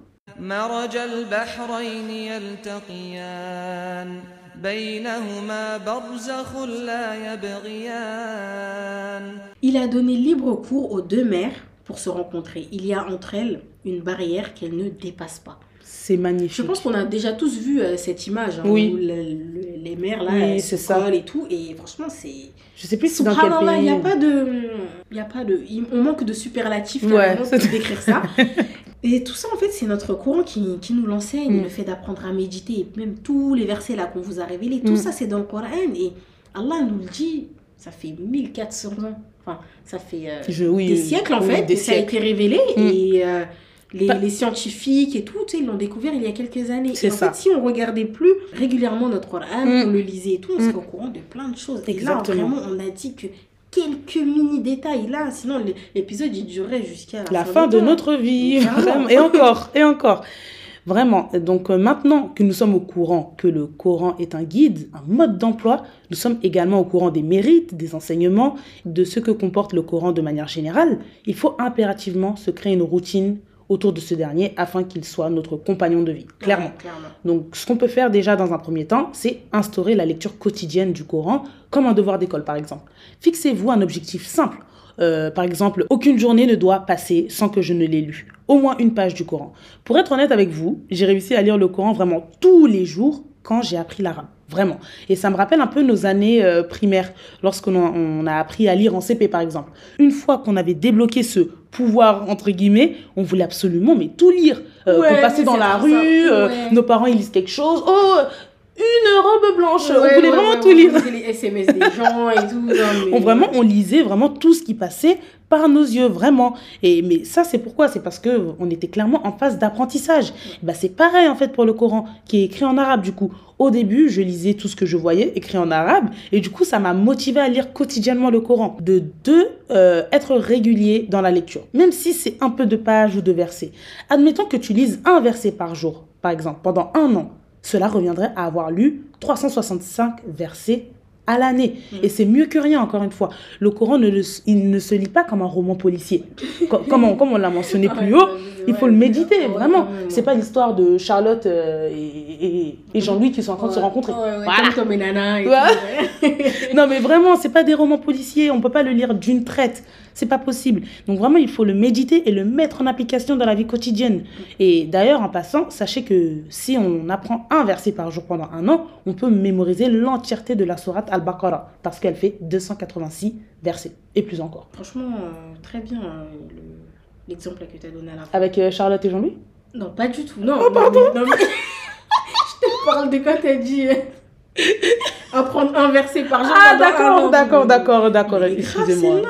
[SPEAKER 1] Il a donné libre cours aux deux mers pour se rencontrer. Il y a entre elles une barrière qu'elles ne dépassent pas.
[SPEAKER 3] C'est magnifique.
[SPEAKER 1] Je pense qu'on a déjà tous vu euh, cette image hein, où le, les mères là
[SPEAKER 3] Oui, c'est ça.
[SPEAKER 1] et tout et franchement c'est
[SPEAKER 3] Je sais plus c'est dans quel
[SPEAKER 1] Subhanallah, il
[SPEAKER 3] pays.
[SPEAKER 1] n'y a pas de il y a pas de on manque de superlatifs
[SPEAKER 3] Ouais,
[SPEAKER 1] pour décrire ça. Et tout ça en fait c'est notre courant qui, qui nous l'enseigne,
[SPEAKER 3] Mm.
[SPEAKER 1] le fait d'apprendre à méditer et même tous les versets là qu'on vous a révélés, tout
[SPEAKER 3] Mm.
[SPEAKER 1] ça c'est dans le Coran et Allah nous le dit, ça fait 1400 ans. Enfin, ça fait euh,
[SPEAKER 3] Je- oui,
[SPEAKER 1] des siècles en
[SPEAKER 3] oui,
[SPEAKER 1] fait,
[SPEAKER 3] des
[SPEAKER 1] ça a été révélé
[SPEAKER 3] Mm.
[SPEAKER 1] et euh, les,
[SPEAKER 3] Bah-
[SPEAKER 1] les scientifiques et tout, tu sais, ils l'ont découvert il y a quelques années.
[SPEAKER 3] C'est
[SPEAKER 1] Et en
[SPEAKER 3] ça.
[SPEAKER 1] fait, si on regardait plus régulièrement notre Coran,
[SPEAKER 3] Mm.
[SPEAKER 1] on le lisait et tout, on
[SPEAKER 3] Mm.
[SPEAKER 1] serait au courant de plein de choses. Et là,
[SPEAKER 3] Exactement.
[SPEAKER 1] vraiment, on a dit que quelques mini détails là, sinon l'é- l'épisode il durerait jusqu'à
[SPEAKER 3] la fin de
[SPEAKER 1] temps.
[SPEAKER 3] notre vie.
[SPEAKER 1] Vraiment.
[SPEAKER 3] Vraiment. Et encore, et encore. Vraiment. Donc euh, maintenant que nous sommes au courant que le Coran est un guide, un mode d'emploi, nous sommes également au courant des mérites, des enseignements, de ce que comporte le Coran de manière générale. Il faut impérativement se créer une routine autour de ce dernier afin qu'il soit notre compagnon de vie. Clairement.
[SPEAKER 1] Ouais, clairement.
[SPEAKER 3] Donc, ce qu'on peut faire déjà dans un premier temps, c'est instaurer la lecture quotidienne du Coran, comme un devoir d'école par exemple. Fixez-vous un objectif simple. Euh, par exemple, aucune journée ne doit passer sans que je ne l'ai lu. Au moins une page du Coran. Pour être honnête avec vous, j'ai réussi à lire le Coran vraiment tous les jours quand j'ai appris l'arabe. Vraiment. Et ça me rappelle un peu nos années euh, primaires, lorsqu'on a, on a appris à lire en CP par exemple. Une fois qu'on avait débloqué ce pouvoir, entre guillemets, on voulait absolument mais tout lire. Euh,
[SPEAKER 1] Ouais,
[SPEAKER 3] qu'on passait dans la rue, euh,
[SPEAKER 1] Ouais.
[SPEAKER 3] nos parents ils lisent quelque chose. Oh, une robe blanche. on voulait
[SPEAKER 1] ouais,
[SPEAKER 3] vraiment
[SPEAKER 1] ouais,
[SPEAKER 3] tout
[SPEAKER 1] on
[SPEAKER 3] lire.
[SPEAKER 1] lisait les SMS des gens et tout. non, mais-
[SPEAKER 3] On vraiment, on lisait vraiment tout ce qui passait par nos yeux, vraiment. Et mais ça, c'est pourquoi? C'est parce que on était clairement en phase d'apprentissage. Bah, c'est pareil en fait pour le Coran, qui est écrit en arabe. Du coup, au début, je lisais tout ce que je voyais écrit en arabe, et du coup, ça m'a motivé à lire quotidiennement le Coran. De deux, euh, être régulier dans la lecture, même si c'est un peu de pages ou de versets. Admettons que tu lises un verset par jour, par exemple, pendant un an. Cela reviendrait à avoir lu 365 versets à l'année. Et c'est mieux que rien, encore une fois. Le Coran ne, il ne se lit pas comme un roman policier. Co- comme, on, comme on l'a mentionné plus haut, il faut le méditer, vraiment. C'est pas l'histoire de Charlotte euh, et, et- et Jean-Louis qui sont en train de se rencontrer. Voilà.
[SPEAKER 1] Comme et Nana.
[SPEAKER 3] Non, mais vraiment, c'est pas des romans policiers. On peut pas le lire d'une traite. C'est pas possible. Donc vraiment, il faut le méditer et le mettre en application dans la vie quotidienne. Et d'ailleurs, en passant, sachez que si on apprend un verset par jour pendant un an, on peut mémoriser l'entièreté de la sourate Al-Baqarah parce qu'elle fait 286 versets et plus encore.
[SPEAKER 1] Franchement, euh, très bien euh, le- l'exemple que tu as donné à la fin.
[SPEAKER 3] Avec euh, Charlotte et Jean-Louis?
[SPEAKER 1] Non, pas du tout. Non,
[SPEAKER 3] Oh,
[SPEAKER 1] non, mais- non, mais- je te parle de quoi t'as dit apprendre un verset par jour.
[SPEAKER 3] Ah, d'accord, d'accord, d'accord, d'accord. Excusez-moi.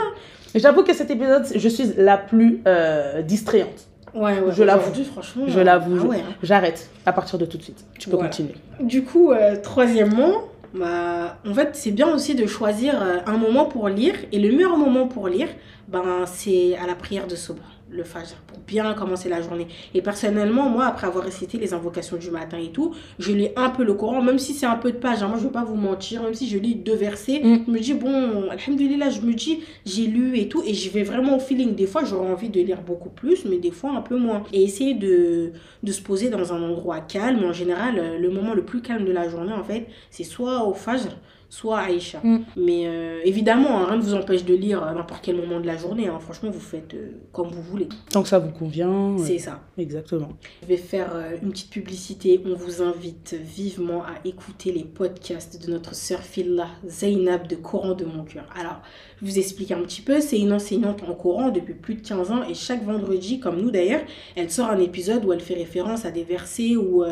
[SPEAKER 3] J'avoue que cet épisode, je suis la plus euh, distrayante.
[SPEAKER 1] Ouais, ouais.
[SPEAKER 3] Je l'avoue.
[SPEAKER 1] franchement.
[SPEAKER 3] Je l'avoue.
[SPEAKER 1] ah ouais, hein.
[SPEAKER 3] J'arrête à partir de tout de suite. Tu peux
[SPEAKER 1] Voilà.
[SPEAKER 3] continuer.
[SPEAKER 1] Du coup, euh, troisièmement, bah, en fait, c'est bien aussi de choisir euh, un moment pour lire. Et le meilleur moment pour lire, ben, c'est à la prière de Sobra, le Fajr, pour bien commencer la journée. Et personnellement, moi, après avoir récité les invocations du matin et tout, je lis un peu le Coran, même si c'est un peu de pages. hein. Moi, je ne veux pas vous mentir, même si je lis deux versets,
[SPEAKER 3] Mm.
[SPEAKER 1] je me dis, bon, alhamdulillah, je me dis, j'ai lu et tout, et je vais vraiment au feeling. Des fois, j'aurais envie de lire beaucoup plus, mais des fois, un peu moins. Et essayer de, de se poser dans un endroit calme. En général, euh, le moment le plus calme de la journée, en fait, c'est soit au Fajr, soit Aïcha.
[SPEAKER 3] Mm.
[SPEAKER 1] Mais euh, évidemment, hein, rien ne vous empêche de lire à n'importe quel moment de la journée. hein. Franchement, vous faites euh, comme vous voulez.
[SPEAKER 3] Tant que ça vous convient.
[SPEAKER 1] C'est ça.
[SPEAKER 3] Exactement.
[SPEAKER 1] Je vais faire euh, une petite publicité. On vous invite vivement à écouter les podcasts de notre sœur Phila Zainab de Coran de mon cœur. Alors, je vous explique un petit peu. C'est une enseignante en Coran depuis plus de 15 ans et chaque vendredi, comme nous d'ailleurs, elle sort un épisode où elle fait référence à des versets ou...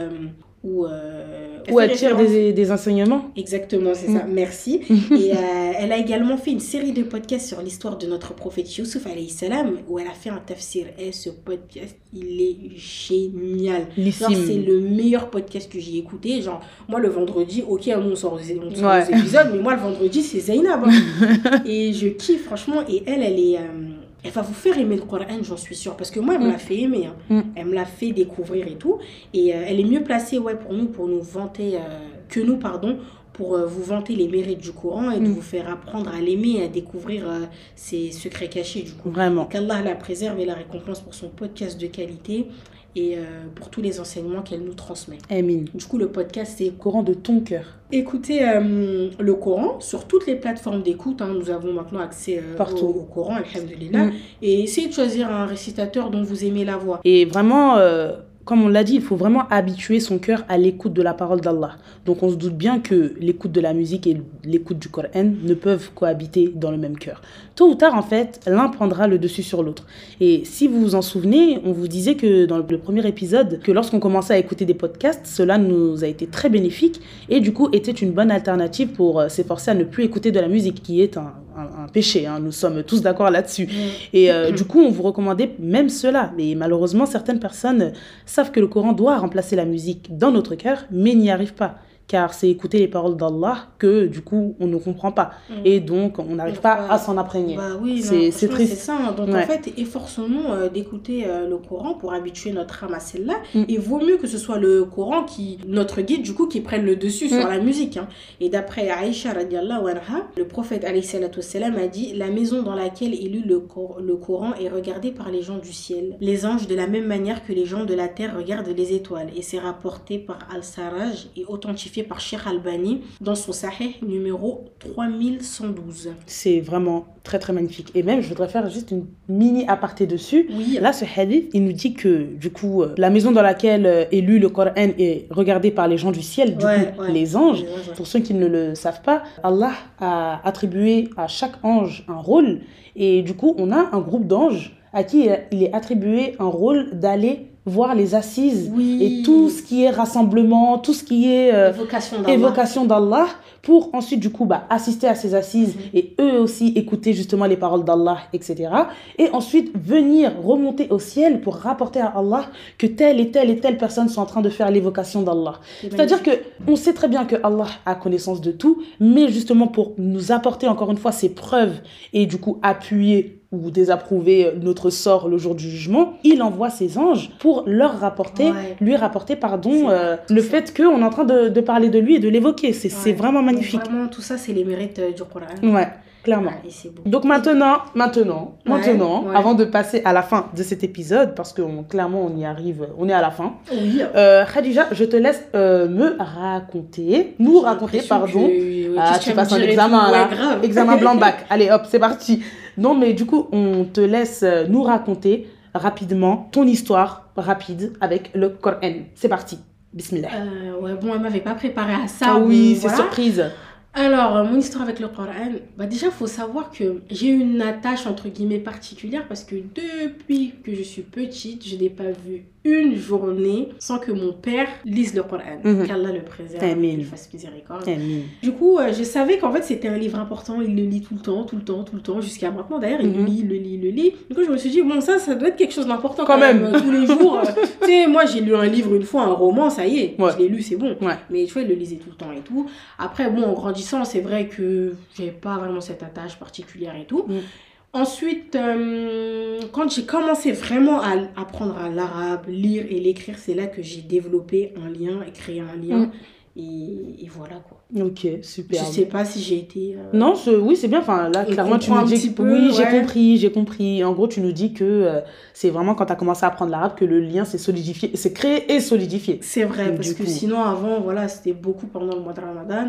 [SPEAKER 1] euh, euh,
[SPEAKER 3] Ou
[SPEAKER 1] fait
[SPEAKER 3] elle tire
[SPEAKER 1] référence-
[SPEAKER 3] des, des enseignements.
[SPEAKER 1] Exactement, c'est ça. Merci. Et euh, elle a également fait une série de podcasts sur l'histoire de notre prophète Youssouf salam où elle a fait un tafsir. Et ce podcast, il est génial. C'est le meilleur podcast que j'ai écouté. Genre, moi, le vendredi, ok, on sort on sort
[SPEAKER 3] Ouais.
[SPEAKER 1] des épisodes, mais moi, le vendredi, c'est Zainab. hein. et je kiffe, franchement. Et elle, elle est. euh, elle va vous faire aimer le Coran, j'en suis sûre. Parce que moi, elle me
[SPEAKER 3] Mm.
[SPEAKER 1] l'a fait aimer. hein.
[SPEAKER 3] Mm.
[SPEAKER 1] Elle me l'a fait découvrir et tout. Et euh, elle est mieux placée, ouais, pour nous, pour nous vanter, euh, que nous, pardon, pour euh, vous vanter les mérites du Coran et de
[SPEAKER 3] Mm.
[SPEAKER 1] vous faire apprendre à l'aimer et à découvrir ses secrets cachés, du coup.
[SPEAKER 3] Vraiment.
[SPEAKER 1] Qu'Allah la préserve et la récompense pour son podcast de qualité. Et euh, pour tous les enseignements qu'elle nous transmet.
[SPEAKER 3] Amin.
[SPEAKER 1] Du coup, le podcast, c'est
[SPEAKER 3] Coran de ton cœur.
[SPEAKER 1] écouter euh, le Coran sur toutes les plateformes d'écoute. hein. Nous avons maintenant accès euh,
[SPEAKER 3] Partout.
[SPEAKER 1] Au, au Coran, alhamdulillah.
[SPEAKER 3] Mm.
[SPEAKER 1] Et essayez de choisir un récitateur dont vous aimez la voix.
[SPEAKER 3] Et vraiment, comme on l'a dit, il faut vraiment habituer son cœur à l'écoute de la parole d'Allah. Donc on se doute bien que l'écoute de la musique et l'écoute du Coran ne peuvent cohabiter dans le même cœur. Tôt ou tard, en fait, l'un prendra le dessus sur l'autre. Et si vous vous en souvenez, on vous disait que dans le premier épisode, que lorsqu'on commençait à écouter des podcasts, cela nous a été très bénéfique et du coup était une bonne alternative pour euh, s'efforcer à ne plus écouter de la musique, qui est un, un- un péché. hein. Nous sommes tous d'accord là-dessus. Et euh, du coup, on vous recommandait même cela. Mais malheureusement, certaines personnes savent que le Coran doit remplacer la musique dans notre cœur, mais n'y arrivent pas. Car c'est écouter les paroles d'Allah que du coup, on ne comprend pas.
[SPEAKER 1] Mm.
[SPEAKER 3] Et donc, on n'arrive pas à s'en imprégner.
[SPEAKER 1] Bah oui,
[SPEAKER 3] C'est- triste.
[SPEAKER 1] Ça. hein. Donc
[SPEAKER 3] Ouais.
[SPEAKER 1] en fait, efforçons-nous euh, d'écouter euh, le Coran pour habituer notre âme à celle-là.
[SPEAKER 3] Mm.
[SPEAKER 1] Et vaut mieux que ce soit le Coran qui, notre guide, du coup, qui prenne le dessus sur
[SPEAKER 3] Mm.
[SPEAKER 1] la musique. hein. Et d'après Aïcha radiallahu anha, le prophète wassalam, a dit La maison dans laquelle est lu le, Cor- le Coran est regardée par les gens du ciel. Les anges, de la même manière que les gens de la terre regardent les étoiles. Et c'est rapporté par Al-Sarraj et authentifié par Sheikh Albani dans son Sahih numéro 3112.
[SPEAKER 3] C'est vraiment très très magnifique. Et même, je voudrais faire juste une mini aparté dessus.
[SPEAKER 1] Oui,
[SPEAKER 3] Là, ce hadith, il nous dit que, du coup, euh, la maison dans laquelle euh, est lu le Coran est regardée par les gens du ciel, du
[SPEAKER 1] Ouais,
[SPEAKER 3] coup,
[SPEAKER 1] ouais.
[SPEAKER 3] les anges.
[SPEAKER 1] Ouais.
[SPEAKER 3] Pour ceux qui ne le savent pas, Allah a attribué à chaque ange un rôle. Et du coup, on a un groupe d'anges à qui il est attribué un rôle d'aller voir les assises
[SPEAKER 1] Oui.
[SPEAKER 3] et tout ce qui est rassemblement, tout ce qui est euh,
[SPEAKER 1] Évocation d'Allah.
[SPEAKER 3] évocation d'Allah pour ensuite du coup bah, assister à ces assises
[SPEAKER 1] Mhm.
[SPEAKER 3] et eux aussi écouter justement les paroles d'Allah etc et ensuite venir remonter au ciel pour rapporter à Allah que telle et telle et telle personne sont en train de faire l'évocation d'Allah c'est-à-dire que on sait très bien que Allah a connaissance de tout mais justement pour nous apporter encore une fois ces preuves et du coup appuyer ou désapprouver notre sort le jour du jugement, il envoie ses anges pour leur rapporter,
[SPEAKER 1] Ouais.
[SPEAKER 3] lui rapporter, pardon, euh, le fait qu'on est en train de, de parler de lui et de l'évoquer. C'est
[SPEAKER 1] Ouais.
[SPEAKER 3] vraiment magnifique.
[SPEAKER 1] Vraiment, tout ça, c'est les mérites euh, du Coran.
[SPEAKER 3] Ouais, clairement.
[SPEAKER 1] Beau.
[SPEAKER 3] Donc maintenant, maintenant,
[SPEAKER 1] Ouais,
[SPEAKER 3] maintenant,
[SPEAKER 1] ouais.
[SPEAKER 3] avant de passer à la fin de cet épisode, parce que on- clairement on y arrive, on est à la fin.
[SPEAKER 1] Oui.
[SPEAKER 3] Euh, Khadija, je te laisse euh, me raconter, nous raconter, pardon.
[SPEAKER 1] que-
[SPEAKER 3] Ah, tu passes un examen
[SPEAKER 1] tout
[SPEAKER 3] là.
[SPEAKER 1] Ouais, grave.
[SPEAKER 3] Examen blanc-bac. Allez, hop, c'est parti. Non, mais du coup, on te laisse euh, nous raconter rapidement ton histoire rapide avec le Coran. C'est parti. Bismillah.
[SPEAKER 1] Euh, ouais, bon, elle m'avait pas préparé à ça.
[SPEAKER 3] Ah oui, c'est
[SPEAKER 1] voilà.
[SPEAKER 3] surprise.
[SPEAKER 1] Alors, mon histoire avec le Coran, bah déjà, il faut savoir que j'ai une attache entre guillemets particulière parce que depuis que je suis petite, je n'ai pas vu une journée sans que mon père lise le Coran.
[SPEAKER 3] Mhm.
[SPEAKER 1] Qu'Allah le préserve, qu'il fasse miséricorde. Du coup, euh, je savais qu'en fait, c'était un livre important. Il le lit tout le temps, tout le temps, tout le temps, jusqu'à maintenant. D'ailleurs, il le
[SPEAKER 3] Mhm.
[SPEAKER 1] lit, le lit, le lit. Du coup, je me suis dit, bon, ça, ça doit être quelque chose d'important
[SPEAKER 3] Quand
[SPEAKER 1] quand,
[SPEAKER 3] même.
[SPEAKER 1] même. tous les jours. euh, tu sais, moi, j'ai lu un livre une fois, un roman, ça y est.
[SPEAKER 3] Ouais.
[SPEAKER 1] Je l'ai lu, c'est bon.
[SPEAKER 3] Ouais.
[SPEAKER 1] Mais tu vois, il le lisait tout le temps et tout. Après, bon, en grandissant, c'est vrai que j'avais pas vraiment cette attache particulière et tout.
[SPEAKER 3] Mm.
[SPEAKER 1] Ensuite, euh, quand j'ai commencé vraiment à apprendre à l'arabe, lire et l'écrire, c'est là que j'ai développé un lien et créé un lien.
[SPEAKER 3] Mm.
[SPEAKER 1] Et, et voilà quoi.
[SPEAKER 3] Ok, super.
[SPEAKER 1] Je sais pas si j'ai été. euh,
[SPEAKER 3] Non, ce- oui, c'est bien. Enfin, là, clairement, tu nous dis.
[SPEAKER 1] peu,
[SPEAKER 3] oui, j'ai compris, j'ai compris. En gros, tu nous dis que euh, c'est vraiment quand tu as commencé à apprendre l'arabe que le lien s'est solidifié, s'est créé et solidifié.
[SPEAKER 1] C'est vrai, parce que
[SPEAKER 3] coup.
[SPEAKER 1] sinon avant, voilà, c'était beaucoup pendant le mois de Ramadan.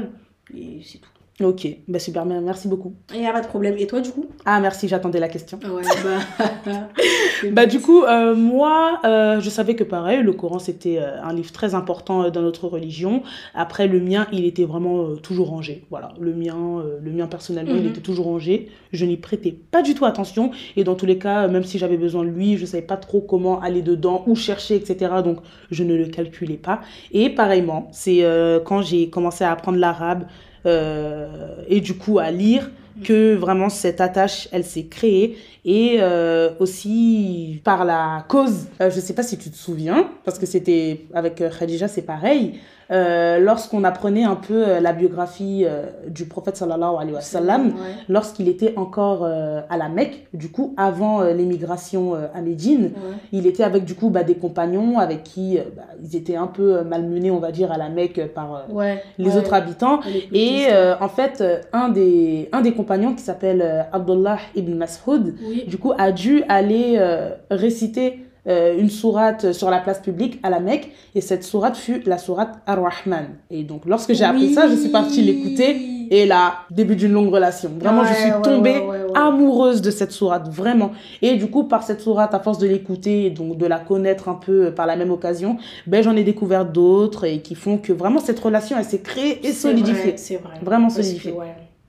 [SPEAKER 1] Et c'est tout.
[SPEAKER 3] Ok, bah super, merci beaucoup.
[SPEAKER 1] Il n'y a pas de problème. Et toi, du coup?
[SPEAKER 3] Ah, merci, j'attendais la question.
[SPEAKER 1] Ouais, bah.
[SPEAKER 3] Bah du coup, euh, moi, euh, je savais que pareil, le Coran c'était euh, un livre très important dans notre religion. Après, le mien, il était vraiment euh, toujours rangé. Voilà, le mien, le mien personnellement, il
[SPEAKER 1] Mhm.
[SPEAKER 3] était toujours rangé. Je n'y prêtais pas du tout attention. Et dans tous les cas, même si j'avais besoin de lui, je savais pas trop comment aller dedans, où chercher, etc. Donc, je ne le calculais pas. Et pareillement, c'est quand j'ai commencé à apprendre l'arabe et du coup à lire que vraiment cette attache, elle s'est créée. Et euh, aussi par la cause, euh, je sais pas si tu te souviens, parce que c'était avec euh, Khadija, c'est pareil. Euh, Lorsqu'on apprenait un peu la biographie du prophète sallallahu alayhi wa sallam,
[SPEAKER 1] Ouais.
[SPEAKER 3] lorsqu'il était encore à la Mecque, du coup, avant l'émigration à Médine,
[SPEAKER 1] Ouais.
[SPEAKER 3] il était avec du coup bah, des compagnons avec qui bah, ils étaient un peu malmenés, on va dire, à la Mecque par
[SPEAKER 1] Ouais.
[SPEAKER 3] les autres habitants. Et en fait, un des, un des compagnons qui s'appelle euh, Abdullah ibn Mas'ud,
[SPEAKER 1] Oui.
[SPEAKER 3] du coup, a dû aller euh, réciter euh, une sourate sur la place publique à la Mecque et cette sourate fut la sourate Ar-Rahman. Et donc lorsque j'ai appris
[SPEAKER 1] Oui.
[SPEAKER 3] ça, je suis partie l'écouter et là, début d'une longue relation. Vraiment, je suis tombée
[SPEAKER 1] ouais, ouais, ouais.
[SPEAKER 3] amoureuse de cette sourate, vraiment. Et du coup, par cette sourate, à force de l'écouter et donc de la connaître un peu euh, par la même occasion, ben j'en ai découvert d'autres et qui font que vraiment cette relation, elle s'est créée et solidifiée.
[SPEAKER 1] C'est vrai.
[SPEAKER 3] Vraiment solidifiée.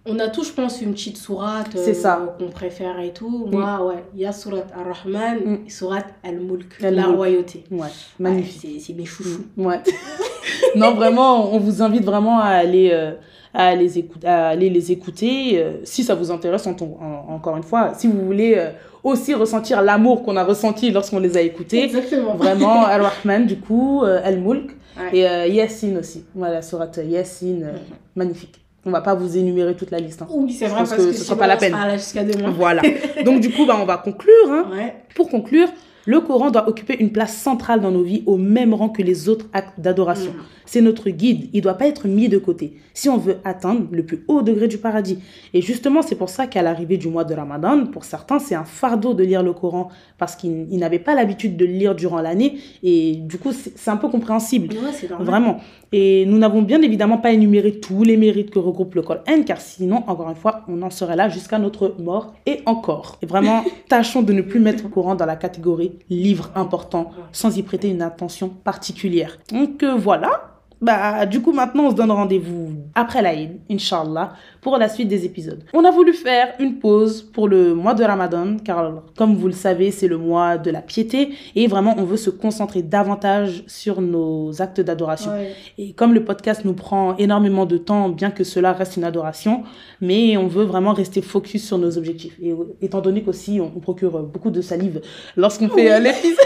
[SPEAKER 1] On a tous, je pense, une petite sourate
[SPEAKER 3] C'est
[SPEAKER 1] euh,
[SPEAKER 3] ça.
[SPEAKER 1] qu'on préfère et tout. Moi, ouais, il y a sourate Ar-Rahman
[SPEAKER 3] Mm.
[SPEAKER 1] et sourate Al-Mulk, la royauté.
[SPEAKER 3] Ouais, magnifique.
[SPEAKER 1] c'est c'est mes chouchous.
[SPEAKER 3] Ouais. non, vraiment, on vous invite vraiment à aller, euh, à les, écouter, à aller les écouter. euh, si ça vous intéresse, en- en- encore une fois, si vous voulez euh, aussi ressentir l'amour qu'on a ressenti lorsqu'on les a écoutés.
[SPEAKER 1] Exactement.
[SPEAKER 3] Vraiment, Al-Rahman, du coup, Al-Mulk
[SPEAKER 1] Ouais.
[SPEAKER 3] et Yassine aussi. Voilà, surat Yassine,
[SPEAKER 1] Mhm.
[SPEAKER 3] magnifique. On va pas vous énumérer toute la liste. hein.
[SPEAKER 1] Oui, c'est vrai, parce
[SPEAKER 3] que
[SPEAKER 1] que,
[SPEAKER 3] ce sera pas la
[SPEAKER 1] on
[SPEAKER 3] peine.
[SPEAKER 1] jusqu'à demain.
[SPEAKER 3] Voilà. Donc, du coup, bah, on va conclure. Hein.
[SPEAKER 1] Ouais.
[SPEAKER 3] Pour conclure, le Coran doit occuper une place centrale dans nos vies au même rang que les autres actes d'adoration.
[SPEAKER 1] Mhm.
[SPEAKER 3] C'est notre guide, il ne doit pas être mis de côté si on veut atteindre le plus haut degré du paradis. Et justement, c'est pour ça qu'à l'arrivée du mois de Ramadan, pour certains, c'est un fardeau de lire le Coran parce qu'ils ils n'avaient pas l'habitude de le lire durant l'année et du coup, c'est un peu compréhensible.
[SPEAKER 1] Ouais.
[SPEAKER 3] Vraiment. Et nous n'avons bien évidemment pas énuméré tous les mérites que regroupe le Coran, car sinon, encore une fois, on en serait là jusqu'à notre mort et encore. Et vraiment, tâchons de ne plus mettre le Coran dans la catégorie livre important, sans y prêter une attention particulière. Donc euh, voilà. Bah, du coup, maintenant, on se donne rendez-vous après l'Aïd, Inch'Allah, pour la suite des épisodes. On a voulu faire une pause pour le mois de Ramadan, car comme vous le savez, c'est le mois de la piété, et vraiment, on veut se concentrer davantage sur nos actes d'adoration.
[SPEAKER 1] Ouais.
[SPEAKER 3] Et comme le podcast nous prend énormément de temps, bien que cela reste une adoration, mais on veut vraiment rester focus sur nos objectifs. Et euh, étant donné qu'aussi on, on procure beaucoup de salive lorsqu'on fait euh, l'épisode.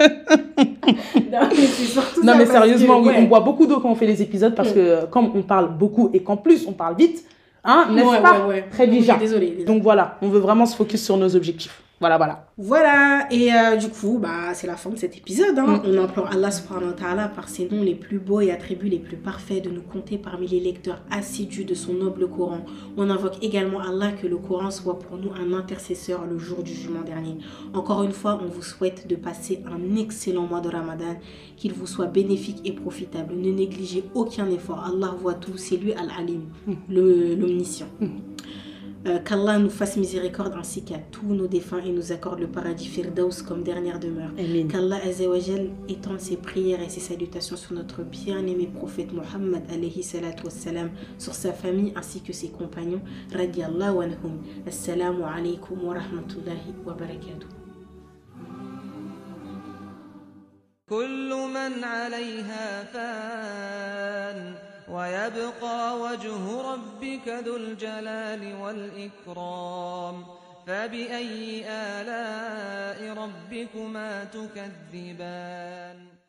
[SPEAKER 1] Non, mais surtout
[SPEAKER 3] Non sérieusement,
[SPEAKER 1] que,
[SPEAKER 3] oui,
[SPEAKER 1] ouais.
[SPEAKER 3] Boit beaucoup d'eau quand on fait les épisodes parce
[SPEAKER 1] Ouais.
[SPEAKER 3] que euh, comme on parle beaucoup et qu'en plus on parle vite, hein, n'est-ce
[SPEAKER 1] Ouais,
[SPEAKER 3] pas?
[SPEAKER 1] ouais, ouais.
[SPEAKER 3] Très déjà.
[SPEAKER 1] Désolée.
[SPEAKER 3] Donc voilà, on veut vraiment se focus sur nos objectifs. Voilà, voilà.
[SPEAKER 1] Voilà, et euh, du coup, bah, c'est la fin de cet épisode. hein.
[SPEAKER 3] Mm.
[SPEAKER 1] On implore Allah subhanahu wa ta'ala par ses noms les plus beaux et attributs les plus parfaits de nous compter parmi les lecteurs assidus de son noble Coran. On invoque également Allah que le Coran soit pour nous un intercesseur le jour du jugement dernier. Encore une fois, on vous souhaite de passer un excellent mois de Ramadan, qu'il vous soit bénéfique et profitable. Ne négligez aucun effort. Allah voit tout, c'est lui Al-Alim, le- l'omniscient. Euh, Qu'Allah nous fasse miséricorde ainsi qu'à tous nos défunts et nous accorde le paradis Firdaus comme dernière demeure.
[SPEAKER 3] Amen.
[SPEAKER 1] Qu'Allah Azzawajal étende ses prières et ses salutations sur notre bien-aimé prophète Muhammad alayhi salatu wassalam, sur sa famille ainsi que ses compagnons. Radiallahu anhum. Assalamu alaikum wa rahmatullahi wa barakatuh.
[SPEAKER 4] كل من عليها فان ويبقى وجه ربك ذو الجلال والإكرام. فبأي آلاء ربكما تكذبان؟